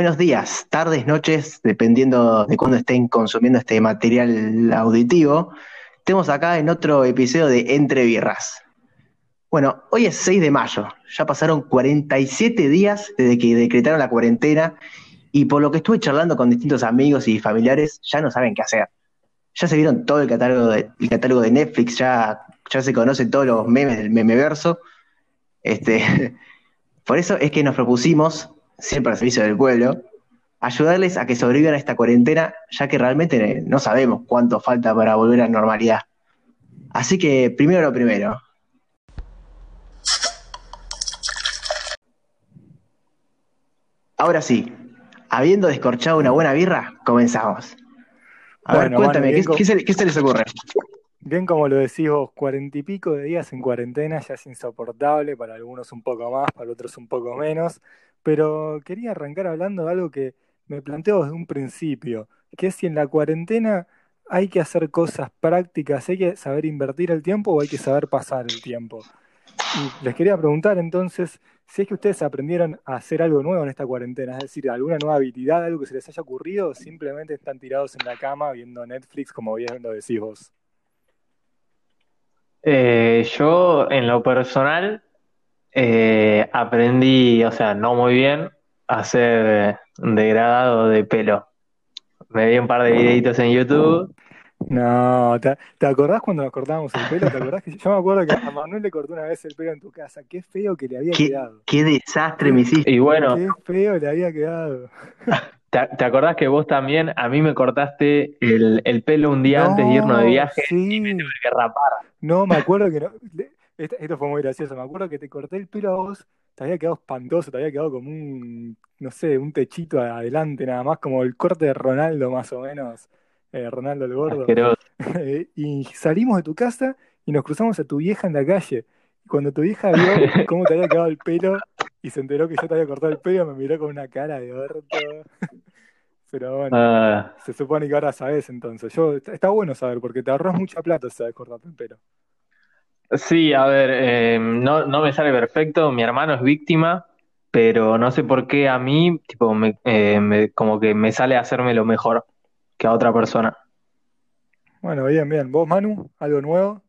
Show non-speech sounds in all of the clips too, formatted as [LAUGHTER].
Buenos días, tardes, noches, dependiendo de cuándo estén consumiendo este material auditivo. Estamos acá en otro episodio de Entre Birras. Bueno, hoy es 6 de mayo, ya pasaron 47 días desde que decretaron la cuarentena y por lo que estuve charlando con distintos amigos y familiares, ya no saben qué hacer. Ya se vieron todo el catálogo de, el catálogo de Netflix, ya, ya se conocen todos los memes del memeverso. Este, [LAUGHS] por eso es que nos propusimos, siempre al servicio del pueblo, ayudarles a que sobrevivan a esta cuarentena, ya que realmente no sabemos cuánto falta para volver a la normalidad. Así que primero lo primero, Ahora sí, habiendo descorchado una buena birra, comenzamos. A ver, cuéntame, ¿qué, se, les ocurre? Bien como lo decís vos, cuarenta y pico de días en cuarentena ya es insoportable, para algunos un poco más, para otros un poco menos, pero quería arrancar hablando de algo que me planteo desde un principio, que es si en la cuarentena hay que hacer cosas prácticas, hay que saber invertir el tiempo o hay que saber pasar el tiempo. Y les quería preguntar entonces si es que ustedes aprendieron a hacer algo nuevo en esta cuarentena, es decir, alguna nueva habilidad, algo que se les haya ocurrido, o simplemente están tirados en la cama viendo Netflix, como bien lo decís vos. Eh, yo, en lo personal, eh, aprendí, o sea, no muy bien, a hacer degradado de pelo. Me vi un par de videitos en YouTube no, ¿te, acordás cuando nos cortábamos el pelo? ¿Te acordás que yo me acuerdo que a Manuel le cortó una vez el pelo en tu casa? Qué feo que le había quedado. Qué desastre me hiciste. Y bueno. Qué feo le había quedado. ¿Te, acordás que vos también a mí me cortaste el, pelo un día antes de irnos de viaje y me tuve que rapar? No, me acuerdo que no. Esto fue muy gracioso. Me acuerdo que te corté el pelo a vos, te había quedado espantoso, te había quedado como un, no sé, un techito adelante nada más, como el corte de Ronaldo más o menos eh, Ronaldo el Gordo. [LAUGHS] y salimos de tu casa y nos cruzamos a tu vieja en la calle. Cuando tu vieja vio cómo te había quedado el pelo y se enteró que yo te había cortado el pelo, me miró con una cara de orto. [LAUGHS] Pero bueno, ah. se supone que ahora sabes entonces. Yo, está bueno saber, porque te ahorras mucha plata si sabes cortarte el pelo. Sí, a ver, eh, no, no me sale perfecto. Mi hermano es víctima, pero no sé por qué a mí, tipo, eh, me, como que me sale a hacerme lo mejor que a otra persona. Bueno, bien, bien. ¿Vos, Manu? ¿Algo nuevo?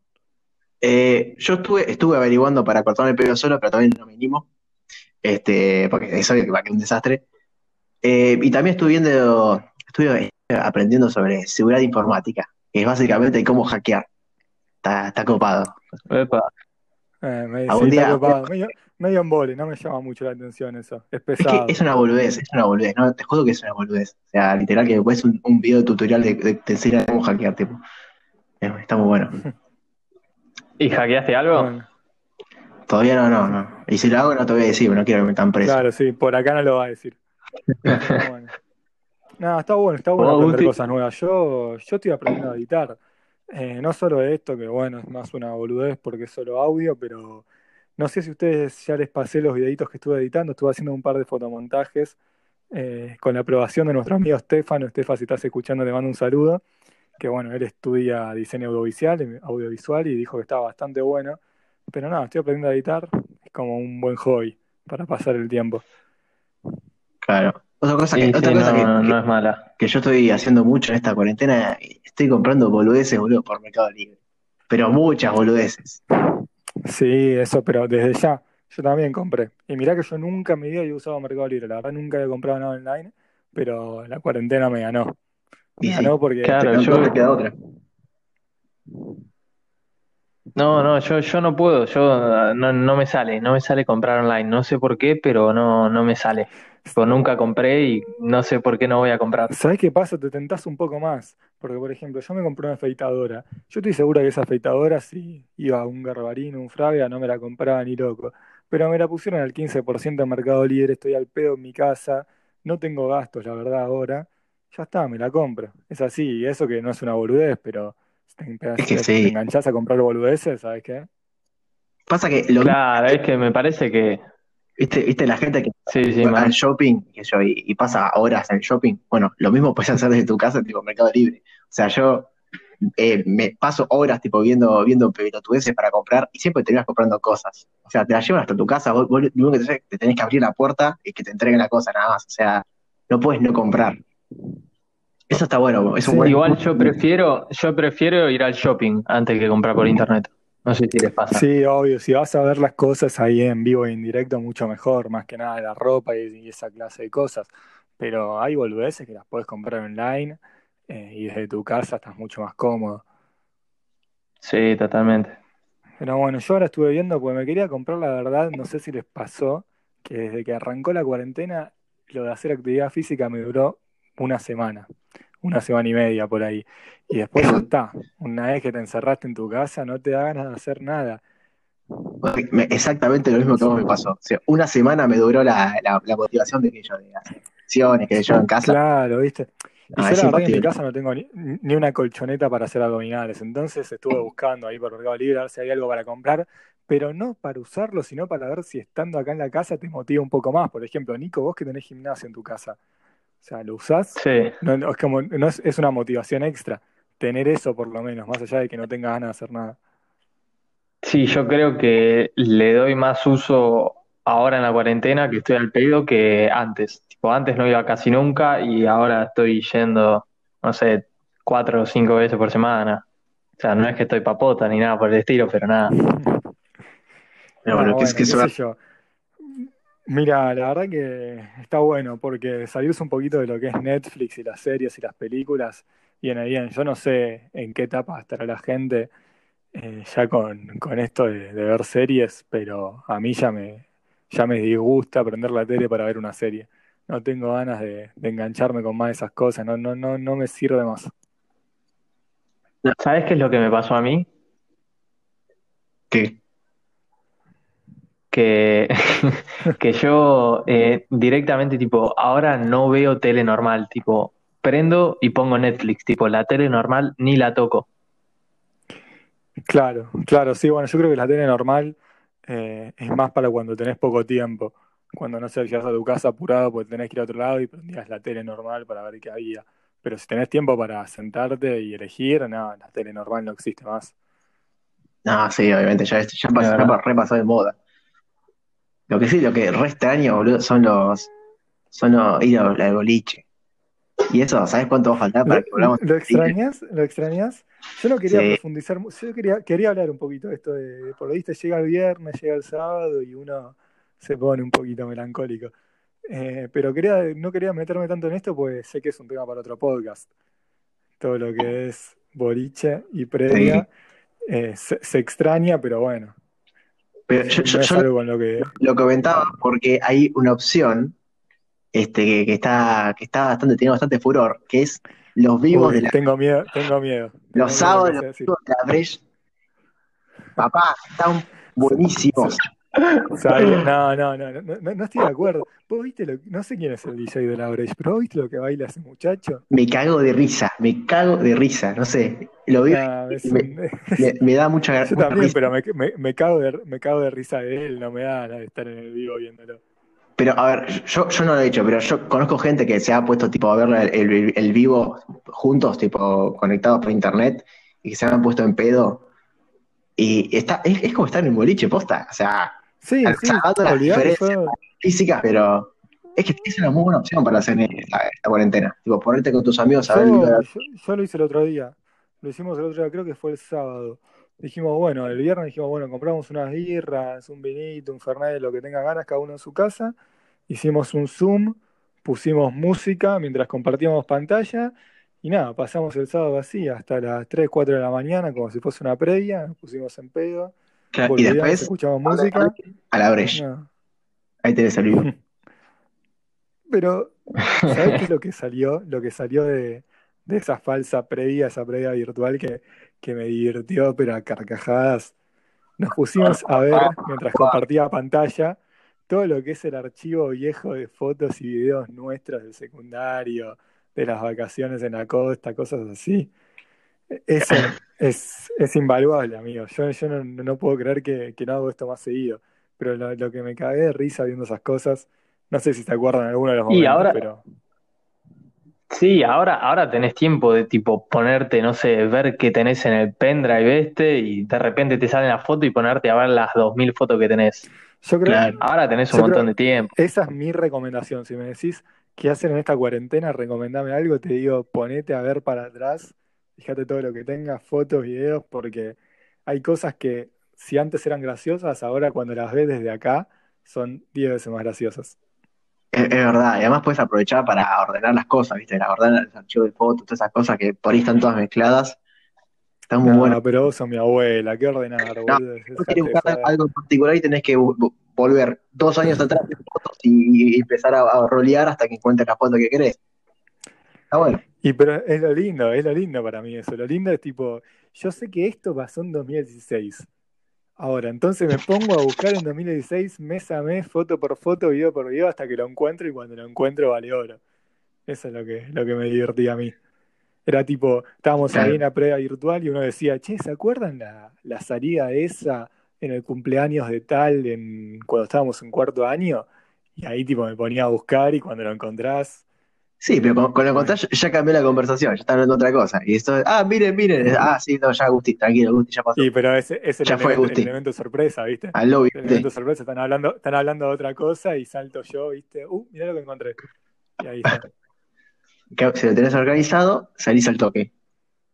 Eh, yo estuve, estuve averiguando para cortarme el pelo solo, pero todavía no me animo. Este, porque es obvio que va a quedar un desastre. Eh, y también estuve viendo, estuve aprendiendo sobre seguridad informática, que es básicamente cómo hackear. Está, está copado. Eh, me, Algún día, medio embole, no me llama mucho la atención eso. Es pesado. Es, una boludez, es una boludez, ¿no? Te juro que es una boludez. O sea, literal que ves un, un video tutorial de, de, te enseñan cómo hackear, tipo. Eh, está muy bueno. ¿Y hackeaste algo? Todavía no, no, no. Y si lo hago no te voy a decir, no quiero que me metan preso. Claro, sí, por acá no lo va a decir. [LAUGHS] No, está bueno, está bueno aprender cosas nuevas. Yo, yo estoy aprendiendo a editar. Eh, no solo esto, que bueno, es más una boludez porque es solo audio, pero no sé si ustedes ya les pasé los videitos que estuve editando, estuve haciendo un par de fotomontajes eh, con la aprobación de nuestro amigo Stefano. Estefan, si estás escuchando, le mando un saludo. Que bueno, él estudia diseño audiovisual, eh, audiovisual y dijo que estaba bastante bueno. Pero nada, estoy aprendiendo a editar, es como un buen hobby para pasar el tiempo. Claro. Otra cosa, que, otra cosa no, es mala. Que yo estoy haciendo mucho en esta cuarentena, estoy comprando boludeces, boludo, por Mercado Libre. Pero muchas boludeces. Sí, eso, pero desde ya, yo también compré. Y mirá que yo nunca en mi vida había usado Mercado Libre, la verdad nunca había comprado nada online, pero la cuarentena me ganó. Me ganó porque... Claro, yo... queda otra. No, no, yo, yo no puedo, yo no, no me sale, no me sale comprar online, no sé por qué, pero no, no me sale. Nunca compré y no sé por qué no voy a comprar. ¿Sabes qué pasa? Te tentás un poco más. Porque, por ejemplo, yo me compré una afeitadora. Yo estoy segura que esa afeitadora, si iba a un garbarino, un fraga, no me la compraba ni loco. Pero me la pusieron al 15% en Mercado Libre, estoy al pedo en mi casa, no tengo gastos, la verdad, ahora. Ya está, me la compro. Es así, eso que no es una boludez, pero te, te enganchás a comprar boludeces, ¿sabes qué? Pasa que lo Claro, es que me parece que ¿Viste, ¿Viste la gente que va al shopping y, pasa horas en el shopping? Bueno, lo mismo puedes hacer desde tu casa, tipo Mercado Libre. O sea, yo eh, me paso horas tipo viendo, viendo pelotudeces para comprar y siempre terminas comprando cosas. O sea, te la llevan hasta tu casa, vos, lo único que te, tenés que abrir la puerta y que te entreguen la cosa nada más. O sea, no puedes no comprar. Eso está bueno. Es un Sí, buen- Igual yo prefiero, yo prefiero ir al shopping antes que comprar por internet. No sé si les pasa. Sí, obvio, si vas a ver las cosas ahí en vivo e en directo, mucho mejor, más que nada la ropa y, y esa clase de cosas. Pero hay boludeces que las puedes comprar online eh, y desde tu casa estás mucho más cómodo. Sí, totalmente. Pero bueno, yo ahora estuve viendo, porque me quería comprar, la verdad, no sé si les pasó, que desde que arrancó la cuarentena, lo de hacer actividad física me duró una semana, una semana y media por ahí. Y después ya está. Una vez que te encerraste en tu casa, no te da ganas de hacer nada. Me- Exactamente lo mismo que vos me pasó. O sea, una semana me duró la, la- la motivación de que yo de hacer acciones, que yo en casa. Claro, ¿viste? Y Ah, yo la verdad que en mi casa no tengo ni, ni una colchoneta para hacer abdominales, entonces estuve buscando ahí por Mercado Libre a ver si hay algo para comprar, pero no para usarlo, sino para ver si estando acá en la casa te motiva un poco más. Por ejemplo, Nico, vos que tenés gimnasio en tu casa, o sea, ¿lo usás? Sí. No, no, es como, no es, es una motivación extra, tener eso por lo menos, más allá de que no tengas ganas de hacer nada. Sí, yo creo que le doy más uso ahora en la cuarentena que estoy al pedo que antes. Tipo, antes no iba casi nunca y ahora estoy yendo, no sé, cuatro o cinco veces por semana. O sea, no es que estoy papota ni nada por el estilo, pero nada. Pero bueno, No, que es bueno, que sé yo. Mira, la verdad que está bueno porque salirse un poquito de lo que es Netflix y las series y las películas viene bien. Yo no sé en qué etapa estará la gente eh, ya con, con esto de, de ver series, pero a mí ya me, ya me disgusta prender la tele para ver una serie. No tengo ganas de, de engancharme con más de esas cosas, no, no, no, no me sirve más. ¿Sabes qué es lo que me pasó a mí? ¿qué? Que, [LAUGHS] que yo eh, directamente, tipo, ahora no veo tele normal, tipo, prendo y pongo Netflix, tipo, la tele normal ni la toco. Claro, claro, sí, bueno, yo creo que la tele normal eh, es más para cuando tenés poco tiempo, cuando no sé, llegas a tu casa apurado porque tenés que ir a otro lado y prendías la tele normal para ver qué había. Pero si tenés tiempo para sentarte y elegir, no, la tele normal no existe más. No, sí, obviamente, ya, ya pasó, ya repasó de moda. Lo que sí, lo que re extraño, boludo, son los, son los, ir al boliche. Y eso, ¿sabes cuánto va a faltar ¿Lo, para que volvamos lo extrañas? ¿Lo extrañas? Yo no quería Sí. profundizar, yo quería, quería hablar un poquito de esto de, por lo visto llega el viernes, llega el sábado y uno se pone un poquito melancólico. Eh, pero quería, no quería meterme tanto en esto porque sé que es un tema para otro podcast. Todo lo que es boliche y previa eh, se, se extraña, pero bueno, Pero yo, lo que... lo comentaba porque hay una opción este, que, que está, que está bastante, tiene bastante furor, que es los vivos Uy, de la, tengo miedo, tengo miedo. Tengo miedo los sábados, los vivos de la Breche. Papá, están buenísimos. No, no, no, no, no estoy de acuerdo. ¿Vos viste lo no sé quién es el DJ de la Breche, pero ¿vos viste lo que baila ese muchacho? Me cago de risa, me cago de risa, no sé, lo es me- un- [LAUGHS] me, me da mucha, yo mucha también, risa. pero me, me, me cago de, me cago de risa de él, no me da ganas de estar en el vivo viéndolo. Pero a ver, yo, yo no lo he hecho, pero yo conozco gente que se ha puesto tipo a ver el, el- el vivo juntos, tipo conectados por internet, y que se han puesto en pedo. Y está, es, es como estar en un boliche, posta. O sea, Sí, sí, las diferencias. yo- físicas, pero es que es una muy buena opción para hacer esta, esta cuarentena. Tipo, ponerte con tus amigos a ver Yo, yo, yo lo hice el otro día. Lo hicimos el otro día, creo que fue el sábado. Dijimos, bueno, el viernes dijimos, bueno, compramos unas birras, un vinito, un fernet, lo que tenga ganas, cada uno en su casa. Hicimos un Zoom, pusimos música mientras compartíamos pantalla. Y nada, pasamos el sábado así hasta las 3, 4 de la mañana, como si fuese una previa. Nos pusimos en pedo, Claro, y después escuchamos música. a la brecha. No. Ahí el vivo. [LAUGHS] Pero, ¿sabés qué es lo que salió? Lo que salió de, de esa falsa previa, esa previa virtual que, que me divirtió, pero a carcajadas. Nos pusimos a ver, mientras compartía pantalla, todo lo que es el archivo viejo de fotos y videos nuestros del secundario, de las vacaciones en la costa, cosas así. Eso es, es invaluable, amigo. Yo, yo no, no puedo creer que, que no hago esto más seguido. Pero lo, lo que me cagué de risa viendo esas cosas, no sé si se acuerdan alguno de los Y momentos, ahora- pero Sí, ahora, ahora tenés tiempo de tipo ponerte, no sé, ver qué tenés en el pendrive este y de repente te sale la foto y ponerte a ver las 2000 fotos que tenés. yo creo Claro. Ahora tenés un montón de tiempo. esa es mi recomendación. Si me decís qué hacer en esta cuarentena, recomendame algo, te digo, ponete a ver para atrás, fíjate todo lo que tengas, fotos, videos, porque hay cosas que si antes eran graciosas, ahora cuando las ves desde acá son 10 veces más graciosas. Es, es verdad, y además puedes aprovechar para ordenar las cosas, ¿viste? La- Ordenar los archivos de fotos, todas esas cosas que por ahí están todas mezcladas. Está muy No, bueno. pero vos sos mi abuela, qué ordenar, No, boludo, vos querés buscar algo en particular y tenés que vo- vo- volver dos años atrás de fotos y, y empezar a, a rolear hasta que encuentres la foto que querés. Está bueno. Y pero es lo lindo, es lo lindo para mí eso. Lo lindo es tipo, yo sé que esto pasó en 2016. Ahora, entonces me pongo a buscar en 2016 mes a mes, foto por foto, video por video, hasta que lo encuentro y cuando lo encuentro vale oro. Eso es lo que, lo que me divertía a mí. Era tipo, estábamos ahí en la prueba virtual y uno decía, che, ¿se acuerdan la, la salida esa en el cumpleaños de tal en, cuando estábamos en cuarto año? Y ahí tipo me ponía a buscar y cuando lo encontrás, Sí, pero con, con lo ya cambió la conversación, ya está hablando de otra cosa. Y esto, ah, miren, miren, ah, sí, no, ya Gusti, tranquilo, Gusti, ya pasó. Y pero ese es el Ya fue elemento, el elemento sorpresa, ¿viste? al lobby, El elemento sorpresa, están hablando, están hablando de otra cosa y salto yo, ¿viste? Uh, mirá lo que encontré. Y ahí está. Que si lo tenés organizado, salís al toque,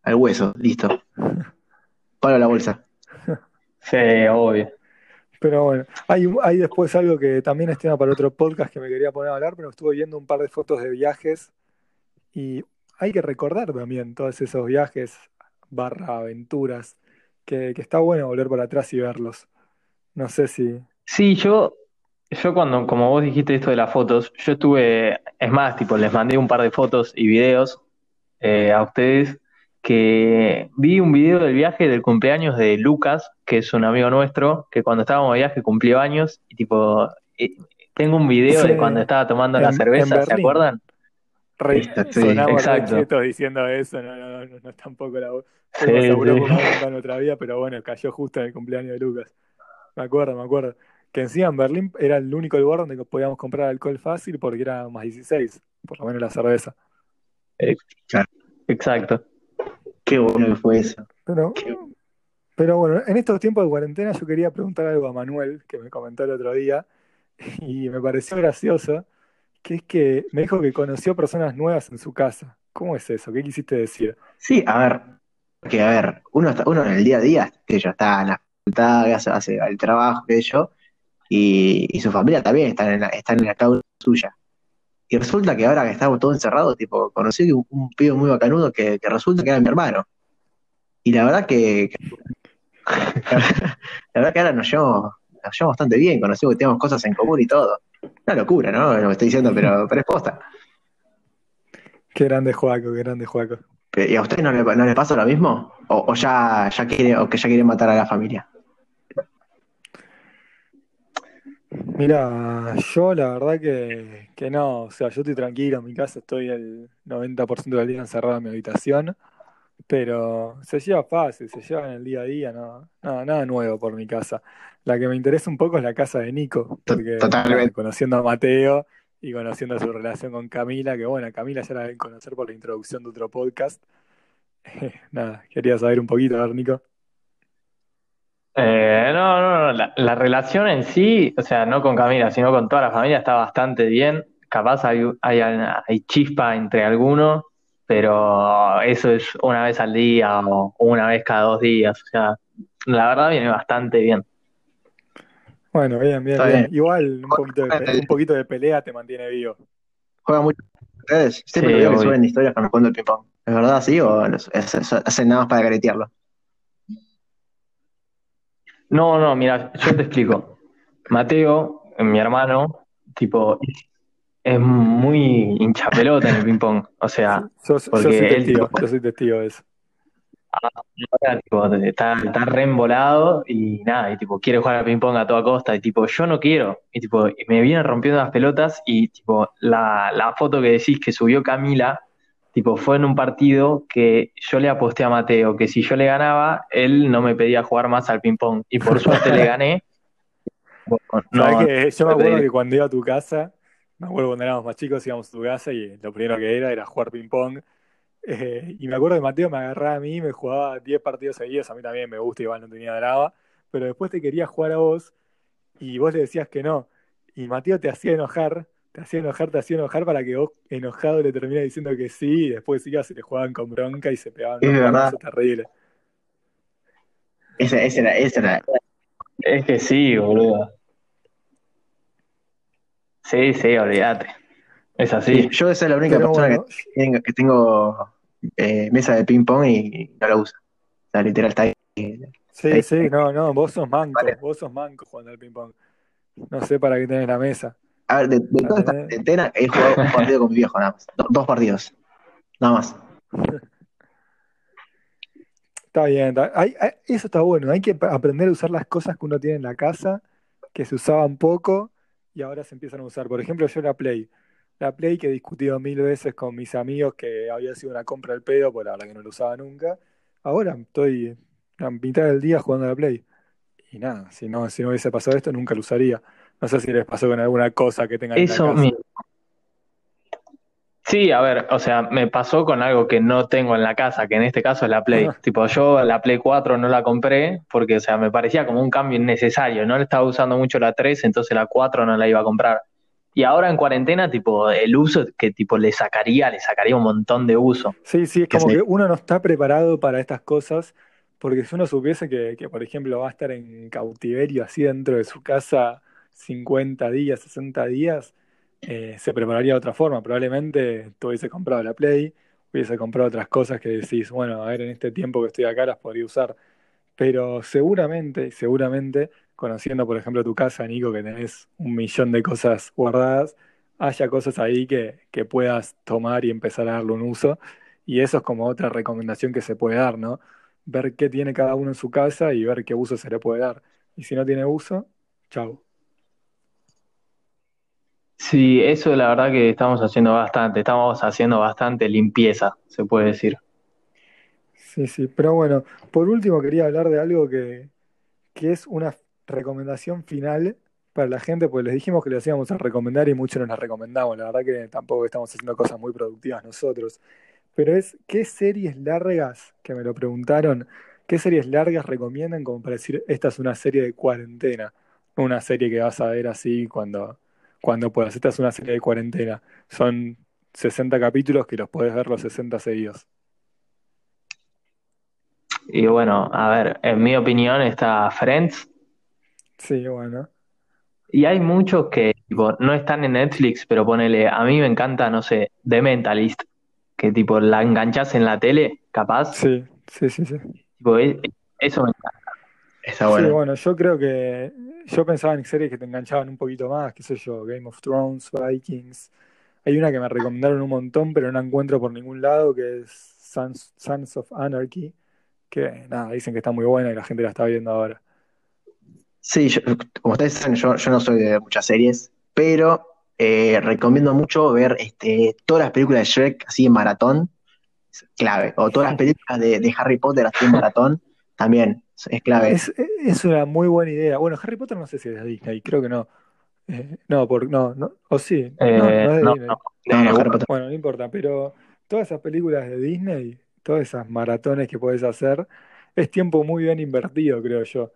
al hueso, listo. [LAUGHS] Palo a la bolsa. Sí, obvio. Pero bueno, hay, hay después algo que también es tema para otro podcast que me quería poner a hablar, pero estuve viendo un par de fotos de viajes y hay que recordar también todos esos viajes barra aventuras, que, que está bueno volver para atrás y verlos. No sé si... Sí, yo, yo cuando, como vos dijiste esto de las fotos, yo estuve, es más, tipo, les mandé un par de fotos y videos eh, a ustedes que vi un video del viaje del cumpleaños de Lucas, que es un amigo nuestro, que cuando estábamos de viaje cumplió años y tipo, eh, tengo un video Sí, de cuando estaba tomando la en, en cerveza, ¿se acuerdan? Re- sí. Exacto. diciendo eso, no, no, no, no es tampoco la voz. Sí, sí. en [LAUGHS] otra vida, pero bueno, cayó justo en el cumpleaños de Lucas. Me acuerdo, me acuerdo. Que encima en Berlín era el único lugar donde podíamos comprar alcohol fácil porque era más 16, por lo menos la cerveza. Exacto. Qué bueno que fue eso. Pero, Qué- pero bueno, en estos tiempos de cuarentena yo quería preguntar algo a Manuel, que me comentó el otro día, [LAUGHS] y me pareció gracioso, que es que me dijo que conoció personas nuevas en su casa. ¿Cómo es eso? ¿Qué quisiste decir? Sí, a ver, que a ver, uno está, uno en el día a día, que yo está en la facultad, hace, hace el trabajo, que yo, y, y su familia también está en la, está en la causa suya. Y resulta que ahora que estamos todos encerrados, tipo, conocí un, un pibe muy bacanudo que, que resulta que era mi hermano. Y la verdad que, que- [LAUGHS] la verdad que ahora nos llevamos, nos llevamos bastante bien, conocimos que tenemos cosas en común y todo. Una locura, ¿no? Lo que estoy diciendo, pero, pero es posta. Qué grande Joaco, qué grande Joaco. ¿Y a ustedes no les, no les pasa lo mismo? ¿O, o ya, ya quiere, o que ya quieren matar a la familia? Mira, yo la verdad que, que no, o sea, yo estoy tranquilo en mi casa, estoy el 90% del día encerrado en mi habitación, pero se lleva fácil, se lleva en el día a día, no, nada, nada nuevo por mi casa. La que me interesa un poco es la casa de Nico, porque Totalmente. conociendo a Mateo y conociendo su relación con Camila, que bueno, Camila ya la deben conocer por la introducción de otro podcast. [LAUGHS] Nada, quería saber un poquito, a ver, Nico. Eh, no, no, no, la, la relación en sí, o sea, no con Camila, sino con toda la familia está bastante bien. Capaz hay, hay, hay chispa entre algunos, pero eso es una vez al día o una vez cada dos días. O sea, la verdad viene bastante bien. Bueno, bien, bien, bien. bien. Igual un poquito de, un poquito de pelea te mantiene vivo. ¿Juegan mucho ustedes? Siempre Sí, veo que suben historias con jugando al ping-pong. ¿Es verdad así o hacen nada más para caretearlo? No, no, mira, yo te explico. Mateo, mi hermano, tipo, es muy hincha pelota en el ping-pong. O sea, Yo, yo porque soy él, testigo, tipo, yo soy testigo de eso. ahora, tipo, está, está re embolado y nada, y tipo, quiere jugar al ping-pong a toda costa, y tipo, yo no quiero, y tipo, y me vienen rompiendo las pelotas, y tipo, la, la foto que decís que subió Camila, tipo, fue en un partido que yo le aposté a Mateo, que si yo le ganaba, él no me pedía jugar más al ping-pong, y por [LAUGHS] suerte le gané. ¿Sabes No, que Yo me acuerdo que cuando iba a tu casa, me acuerdo cuando éramos más chicos, íbamos a tu casa y lo primero que era era jugar ping-pong. Eh, y me acuerdo que Mateo me agarraba a mí y me jugaba 10 partidos seguidos, a mí también me gusta, igual no tenía drama, pero después te quería jugar a vos y vos le decías que no. Y Mateo te hacía enojar, te hacía enojar, te hacía enojar para que vos enojado le terminas diciendo que sí, y después ibas se le jugaban con bronca y se pegaban. Es verdad. balazos terribles. Esa, esa era, esa era. Es que sí, boludo. Sí, sí, olvídate. Es así. Yo esa es la única Pero persona bueno, que tengo, que tengo eh, mesa de ping pong y no la usa. O sea, literal está ahí. sí, sí, no, no, vos sos manco, Vale. vos sos manco jugando al ping-pong. No sé para qué tenés la mesa. A ver, de, de toda esta tenés. cuarentena he jugado un partido con mi viejo nada más. Do- dos partidos. Nada más. Está bien, está- hay- hay- eso está bueno. Hay que aprender a usar las cosas que uno tiene en la casa, que se usaban poco y ahora se empiezan a usar. Por ejemplo, yo la Play. La Play que he discutido mil veces con mis amigos que había sido una compra al pedo, por la verdad que no la usaba nunca. Ahora estoy a mitad del día jugando a la Play. Y nada, si no, si no hubiese pasado esto, nunca lo usaría. No sé si les pasó con alguna cosa que tengan en la Eso casa. mi- Sí, a ver, o sea, me pasó con algo que no tengo en la casa, que en este caso es la Play. Tipo, yo la Play 4 no la compré porque, o sea, me parecía como un cambio innecesario. No le estaba usando mucho la 3, entonces la 4 no la iba a comprar. Y ahora en cuarentena, tipo, el uso que tipo le sacaría, le sacaría un montón de uso. Sí, sí, es Que como sí. que uno no está preparado para estas cosas, porque si uno supiese que, que, por ejemplo, va a estar en cautiverio así dentro de su casa 50 días, 60 días, eh, se prepararía de otra forma. Probablemente tú hubiese comprado la Play, hubiese comprado otras cosas que decís, bueno, a ver, en este tiempo que estoy acá las podría usar. Pero seguramente, seguramente, conociendo, por ejemplo, tu casa, Nico, que tenés un millón de cosas guardadas, haya cosas ahí que, que puedas tomar y empezar a darle un uso. Y eso es como otra recomendación que se puede dar, ¿no? Ver qué tiene cada uno en su casa y ver qué uso se le puede dar. Y si no tiene uso, chau. Sí, eso la verdad que estamos haciendo bastante, estamos haciendo bastante limpieza, se puede decir. Sí, sí. Pero bueno, por último quería hablar de algo que, que es una recomendación final para la gente, pues les dijimos que les íbamos a recomendar y muchos nos la recomendamos. La verdad que tampoco estamos haciendo cosas muy productivas nosotros. Pero es, ¿qué series largas, que me lo preguntaron, qué series largas recomiendan como para decir, esta es una serie de cuarentena? Una serie que vas a ver así cuando, cuando puedas. Esta es una serie de cuarentena. Son 60 capítulos que los podés ver los 60 seguidos. Y bueno, a ver, en mi opinión está Friends, Sí, bueno. y hay muchos que tipo, no están en Netflix, pero ponele, a mí me encanta, no sé, The Mentalist, que tipo la enganchás en la tele, capaz, Sí, sí, sí, sí. tipo, e- eso me encanta. Está Sí, bueno. yo creo que yo pensaba en series que te enganchaban un poquito más, qué sé yo, Game of Thrones, Vikings. Hay una que me recomendaron un montón, pero no encuentro por ningún lado, que es Sons, Sons of Anarchy, que nada, dicen que está muy buena y la gente la está viendo ahora. Sí, yo- como ustedes saben, yo, yo no soy de muchas series, pero eh, recomiendo mucho ver este, todas las películas de Shrek así en maratón, clave. O todas las películas de, de Harry Potter así en maratón, también es clave. Es, es una muy buena idea. Bueno, Harry Potter no sé si es de Disney, creo que no. Eh, no, por, no, no, o sí, no, Eh, no es de no, Disney. no, No, no, eh, Harry Potter. Bueno, no importa, pero todas esas películas de Disney, todas esas maratones que puedes hacer, es tiempo muy bien invertido, creo yo.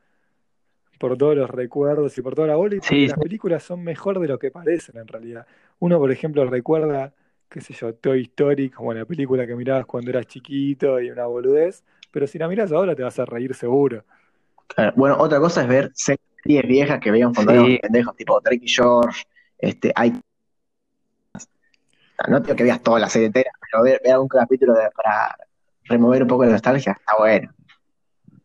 Por todos los recuerdos y por toda la bola, y porque Sí, las sí. películas son mejor de lo que parecen en realidad. Uno, por ejemplo, recuerda, qué sé yo, Toy Story como la película que mirabas cuando eras chiquito y una boludez, pero si la miras ahora te vas a reír seguro. Claro. Bueno, otra cosa es ver series viejas que veíamos cuando Sí. pendejos, tipo Drake y George, este, hay... No digo que veas toda la serie entera, pero ver, ver algún capítulo de- para remover un poco la nostalgia, está bueno.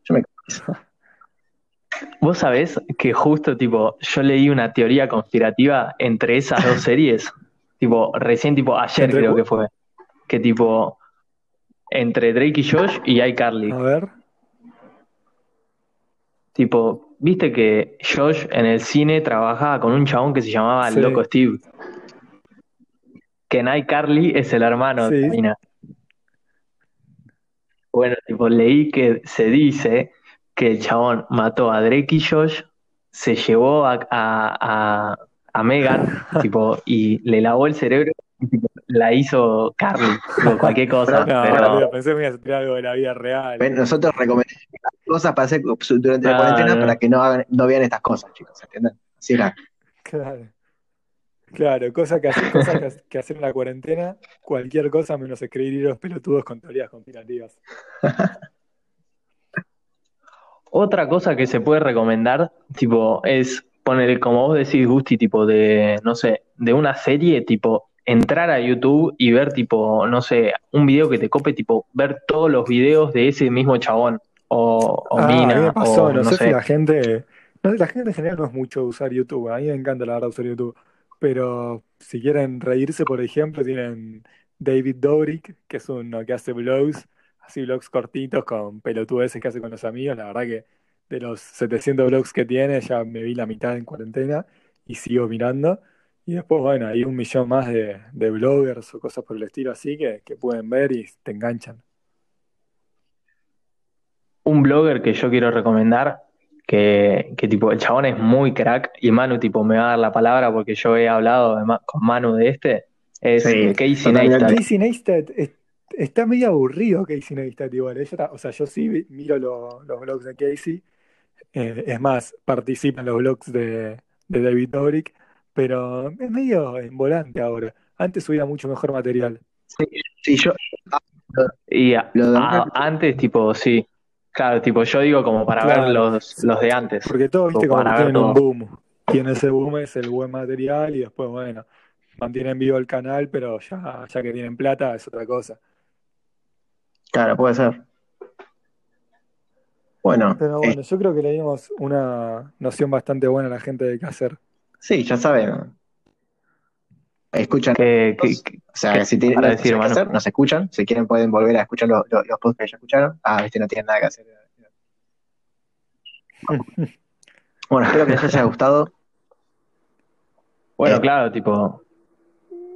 Yo me... [LAUGHS] Vos sabés que justo tipo, yo leí una teoría conspirativa entre esas dos series, [LAUGHS] tipo, recién tipo ayer ¿Entre creo que fue, que tipo, entre Drake y Josh y iCarly. A ver, Tipo, viste que Josh en el cine trabajaba con un chabón que se llamaba el Sí. Loco Steve. Que en iCarly es el hermano de Sí. la mina. Bueno, tipo, leí que se dice que el chabón mató a Drake y Josh, se llevó a, a, a, a Megan, [LAUGHS] tipo, y le lavó el cerebro y tipo, la hizo Carly, o cualquier [LAUGHS] cosa, no, pero pensé que me ibas a tirar algo de la vida real. Nosotros recomendamos cosas para hacer durante la Ah, cuarentena no. para que no hagan, no vean estas cosas, chicos, ¿entienden? Así era. [LAUGHS] Claro. Claro, cosa que hacer, cosas que, que hacer en la cuarentena, cualquier cosa menos escribir los pelotudos con teorías conspirativas. [LAUGHS] Otra cosa que se puede recomendar, tipo, es poner, como vos decís, Gusti, tipo de, no sé, de una serie, tipo, entrar a YouTube y ver, tipo, no sé, un video que te cope, tipo, ver todos los videos de ese mismo chabón, o, o Ah, a mí mina, me pasó, o no no sé si la gente, no, la gente en general no es mucho usar YouTube, a mí me encanta la verdad usar YouTube, pero si quieren reírse, por ejemplo, tienen David Dobrik, que es uno que hace vlogs, así vlogs cortitos con pelotudeces que hace con los amigos, la verdad que de los 700 vlogs que tiene ya me vi la mitad en cuarentena y sigo mirando, y después, bueno, hay un millón más de, de bloggers o cosas por el estilo así que, que pueden ver y te enganchan. Un blogger que yo quiero recomendar, que, que tipo, el chabón es muy crack, y Manu, tipo, me va a dar la palabra porque yo he hablado de Ma- con Manu de este, es Sí, Casey. Neistat. Casey Neistat es- está medio aburrido Casey Neistat igual. Ella está- o sea, yo sí miro lo- los blogs de Casey. eh, es más, participa en los blogs de, de David Dobrik, pero es medio en volante ahora. Antes subía mucho mejor material. Sí, sí, yo Y a- lo de a- antes, tipo, sí. Claro, tipo, yo digo como para ver los, los de antes. porque todos, viste, como ver tienen un todo. boom. Y en ese boom es el buen material y después, bueno, mantienen vivo el canal, pero ya, ya que tienen plata es otra cosa. claro, puede ser. Bueno, Pero eh, bueno, yo creo que le dimos una noción bastante buena a la gente de qué hacer. Sí, ya saben. Escuchan, ¿Qué, qué- o sea, qué si tienen para no decir, Manu? hacer, nos escuchan. Si quieren pueden volver a escuchar los, los, los podcasts que ya escucharon. Ah, viste, no tienen nada que hacer. [LAUGHS] Bueno, espero que les haya gustado. Bueno, Eh, claro, tipo,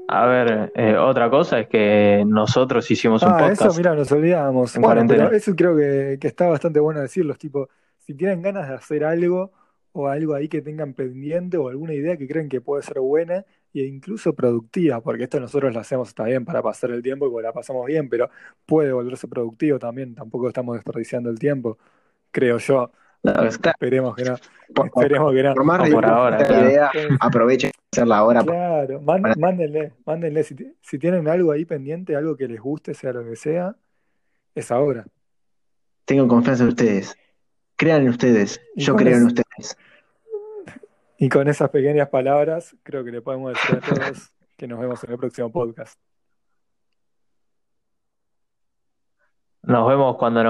a ver, eh, otra cosa es que nosotros hicimos un Ah, eso, podcast mira, nos olvidábamos. en Bueno, pero cuarentena. eso creo que, que está bastante bueno decirlo. Tipo, si tienen ganas de hacer algo o algo ahí que tengan pendiente o alguna idea que creen que puede ser buena e incluso productiva, porque esto nosotros lo hacemos también para pasar el tiempo y la pasamos bien, pero puede volverse productivo también. Tampoco estamos desperdiciando el tiempo, creo yo. no, claro, Esperemos que no. por, por- Esperemos que no. por más por ahora, claro. idea, aprovechen hacerla ahora. Claro, man- Para- mándenle, mándenle. Si, ti- si tienen algo ahí pendiente, algo que les guste, sea lo que sea, es ahora. Tengan confianza en ustedes. Crean en ustedes. Yo creo en es- ustedes. y con esas pequeñas palabras, creo que le podemos decir a todos que nos vemos en el próximo podcast. Nos vemos cuando nos